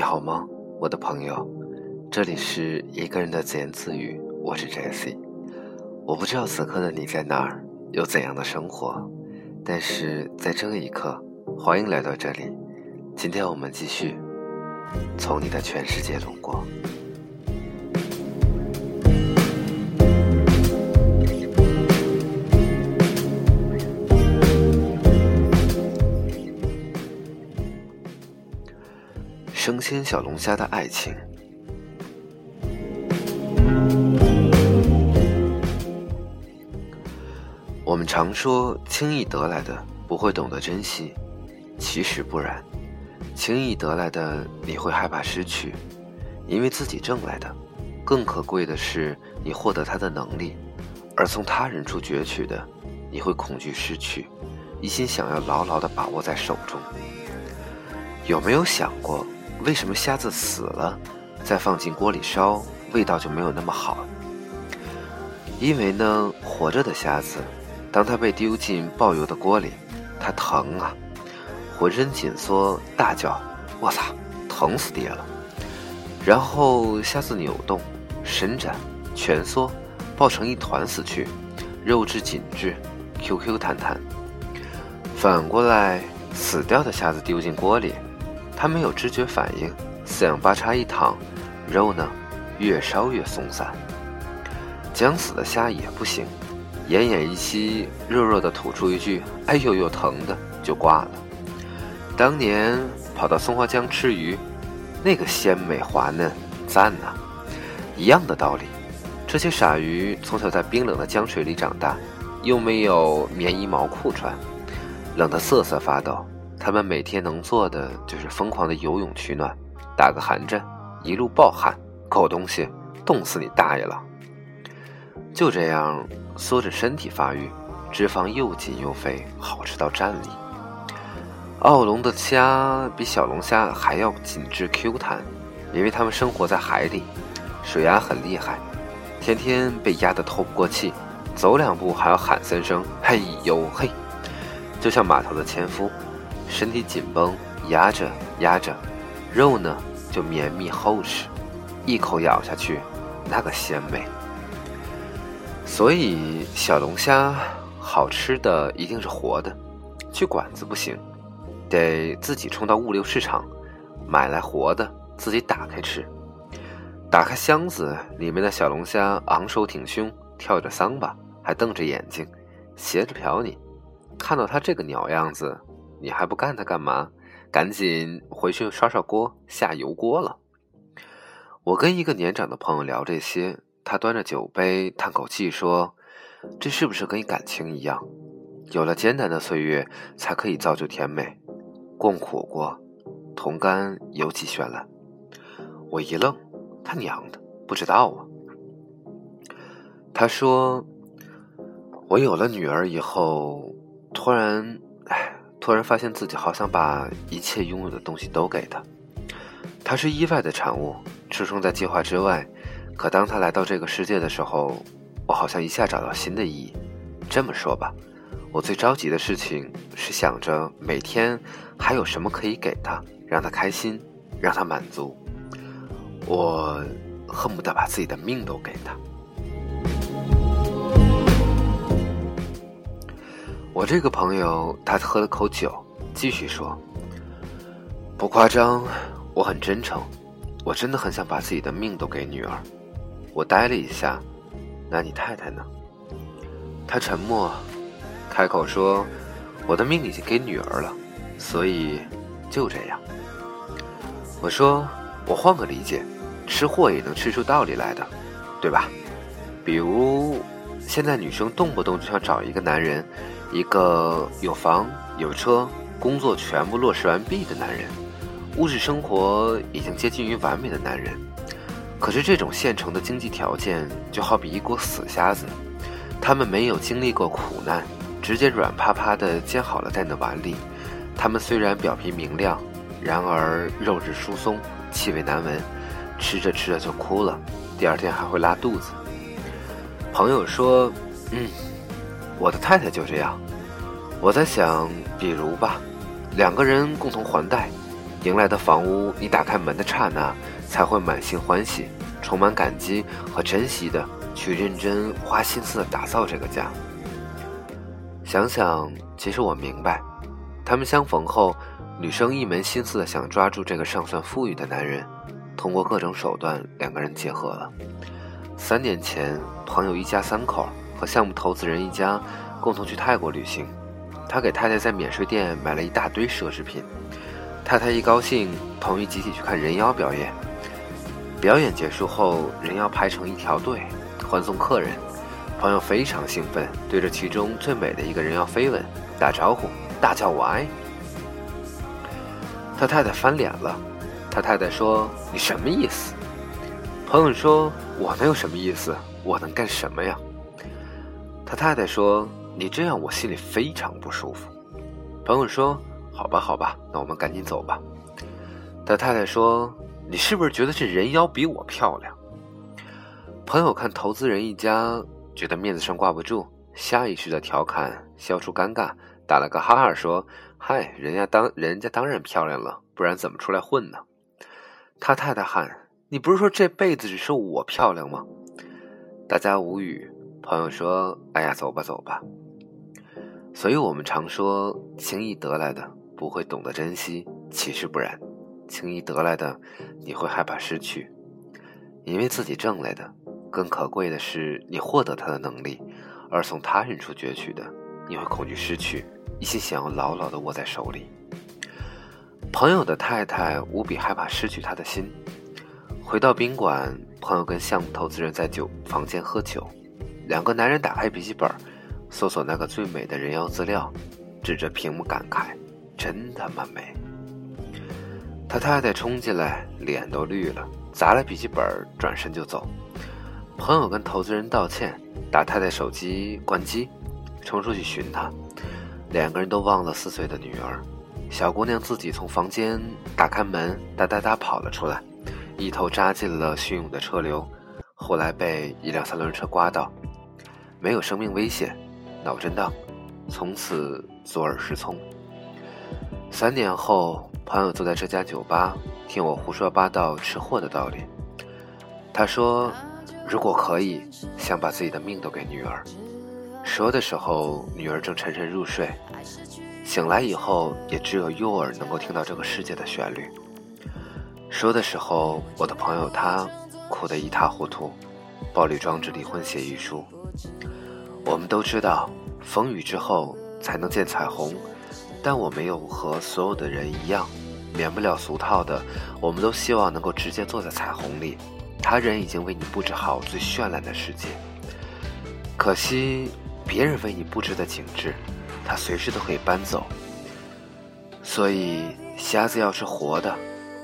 你好吗，我的朋友？这里是一个人的自言自语，我是 Jesse。我不知道此刻的你在哪儿，有怎样的生活，但是在这一刻，欢迎来到这里。今天我们继续从你的全世界路过。鲜小龙虾的爱情。我们常说，轻易得来的不会懂得珍惜，其实不然。轻易得来的你会害怕失去，因为自己挣来的，更可贵的是你获得它的能力；而从他人处攫取的，你会恐惧失去，一心想要牢牢的把握在手中。有没有想过？为什么虾子死了，再放进锅里烧，味道就没有那么好？因为呢，活着的虾子，当它被丢进爆油的锅里，它疼啊，浑身紧缩，大叫：“我操，疼死爹了！”然后虾子扭动、伸展、蜷缩，抱成一团死去，肉质紧致，Q Q 弹弹。反过来，死掉的虾子丢进锅里。他没有知觉反应，四仰八叉一躺，肉呢，越烧越松散。将死的虾也不行，奄奄一息，弱弱的吐出一句“哎呦呦，疼的”就挂了。当年跑到松花江吃鱼，那个鲜美滑嫩，赞呐！一样的道理，这些傻鱼从小在冰冷的江水里长大，又没有棉衣毛裤穿，冷得瑟瑟发抖。他们每天能做的就是疯狂的游泳取暖，打个寒战，一路暴汗，狗东西，冻死你大爷了！就这样缩着身体发育，脂肪又紧又肥，好吃到站立。澳龙的虾比小龙虾还要紧致 Q 弹，因为它们生活在海里，水压很厉害，天天被压得透不过气，走两步还要喊三声“嘿呦嘿”，就像码头的纤夫。身体紧绷，压着压着，肉呢就绵密厚实，一口咬下去，那个鲜美。所以小龙虾好吃的一定是活的，去馆子不行，得自己冲到物流市场买来活的，自己打开吃。打开箱子，里面的小龙虾昂首挺胸，跳着桑巴，还瞪着眼睛，斜着瞟你。看到它这个鸟样子。你还不干它干嘛？赶紧回去刷刷锅，下油锅了。我跟一个年长的朋友聊这些，他端着酒杯叹口气说：“这是不是跟感情一样？有了艰难的岁月，才可以造就甜美。共苦过，同甘尤其绚烂。”我一愣，他娘的，不知道啊。他说：“我有了女儿以后，突然，唉。”突然发现自己好想把一切拥有的东西都给他。他是意外的产物，出生在计划之外。可当他来到这个世界的时候，我好像一下找到新的意义。这么说吧，我最着急的事情是想着每天还有什么可以给他，让他开心，让他满足。我恨不得把自己的命都给他。我这个朋友，他喝了口酒，继续说：“不夸张，我很真诚，我真的很想把自己的命都给女儿。”我呆了一下，那你太太呢？他沉默，开口说：“我的命已经给女儿了，所以就这样。”我说：“我换个理解，吃货也能吃出道理来的，对吧？比如现在女生动不动就想找一个男人。”一个有房有车、工作全部落实完毕的男人，物质生活已经接近于完美的男人。可是这种现成的经济条件，就好比一锅死虾子，他们没有经历过苦难，直接软趴趴的煎好了在那碗里。他们虽然表皮明亮，然而肉质疏松，气味难闻，吃着吃着就哭了，第二天还会拉肚子。朋友说：“嗯。”我的太太就这样，我在想，比如吧，两个人共同还贷，迎来的房屋，你打开门的刹那，才会满心欢喜，充满感激和珍惜的去认真花心思打造这个家。想想，其实我明白，他们相逢后，女生一门心思的想抓住这个尚算富裕的男人，通过各种手段，两个人结合了。三年前，朋友一家三口和项目投资人一家共同去泰国旅行，他给太太在免税店买了一大堆奢侈品。太太一高兴，同意集体去看人妖表演。表演结束后，人妖排成一条队，欢送客人。朋友非常兴奋，对着其中最美的一个人妖飞吻、打招呼，大叫“我爱”。他太太翻脸了，他太太说：“你什么意思？”朋友说：“我能有什么意思？我能干什么呀？”他太太说：“你这样我心里非常不舒服。”朋友说。好吧，好吧，那我们赶紧走吧。他太太说：“你是不是觉得这人妖比我漂亮？”朋友看投资人一家，觉得面子上挂不住，下意识的调侃，消除尴尬，打了个哈哈说：“嗨，人家当人家当然漂亮了，不然怎么出来混呢？”他太太喊：“你不是说这辈子只是我漂亮吗？”大家无语。朋友说：“哎呀，走吧，走吧。”所以我们常说，轻易得来的。不会懂得珍惜，其实不然，轻易得来的，你会害怕失去，因为自己挣来的，更可贵的是你获得它的能力，而从他人处攫取的，你会恐惧失去，一心想要牢牢的握在手里。朋友的太太无比害怕失去他的心，回到宾馆，朋友跟项目投资人在酒房间喝酒，两个男人打开笔记本，搜索那个最美的人妖资料，指着屏幕感慨。真他妈美！他太太冲进来，脸都绿了，砸了笔记本，转身就走。朋友跟投资人道歉，打太太手机关机，冲出去寻她。两个人都忘了四岁的女儿。小姑娘自己从房间打开门，哒哒哒跑了出来，一头扎进了汹涌的车流。后来被一辆三轮车刮到，没有生命危险，脑震荡，从此左耳失聪。三年后，朋友坐在这家酒吧，听我胡说八道吃货的道理。他说：“如果可以，想把自己的命都给女儿。”说的时候，女儿正沉沉入睡，醒来以后，也只有右耳能够听到这个世界的旋律。说的时候，我的朋友他哭得一塌糊涂，暴力装置离婚协议书。我们都知道，风雨之后才能见彩虹。但我没有和所有的人一样，免不了俗套的。我们都希望能够直接坐在彩虹里，他人已经为你布置好最绚烂的世界。可惜，别人为你布置的景致，他随时都可以搬走。所以，虾子要吃活的，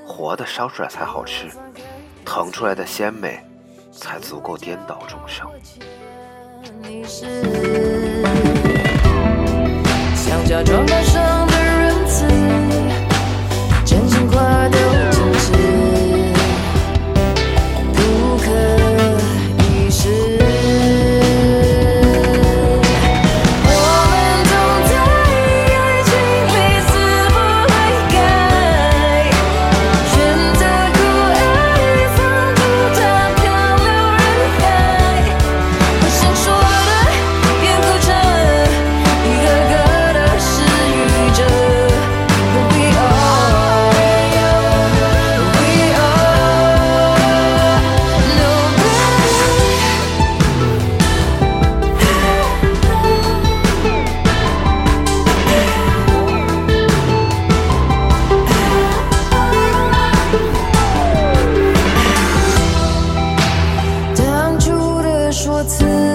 活的烧出来才好吃，腾出来的鲜美，才足够颠倒众生。想假装感伤的仁我此。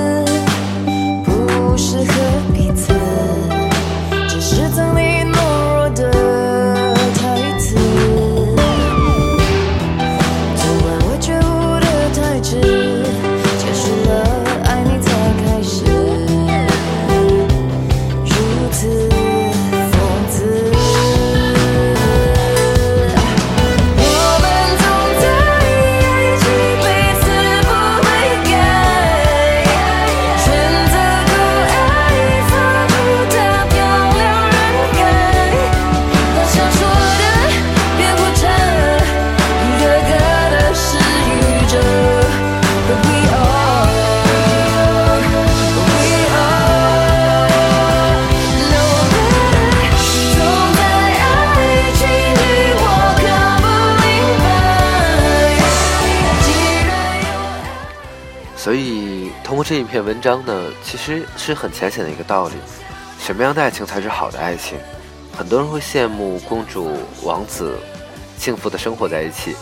这一篇文章呢，其实是很浅显的一个道理：什么样的爱情才是好的爱情？很多人会羡慕公主、王子幸福的生活在一起，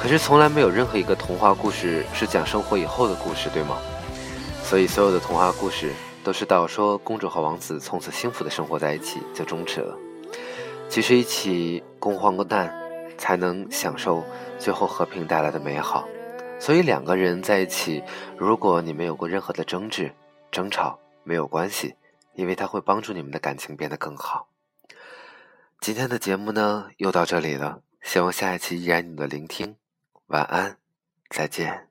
可是从来没有任何一个童话故事是讲生活以后的故事，对吗？所以所有的童话故事都是到说公主和王子从此幸福的生活在一起就终止了。其实一起共患过难，才能享受最后和平带来的美好。所以两个人在一起，如果你们有过任何的争执、争吵，没有关系，因为它会帮助你们的感情变得更好。今天的节目呢，又到这里了，希望下一期依然你的聆听。晚安，再见。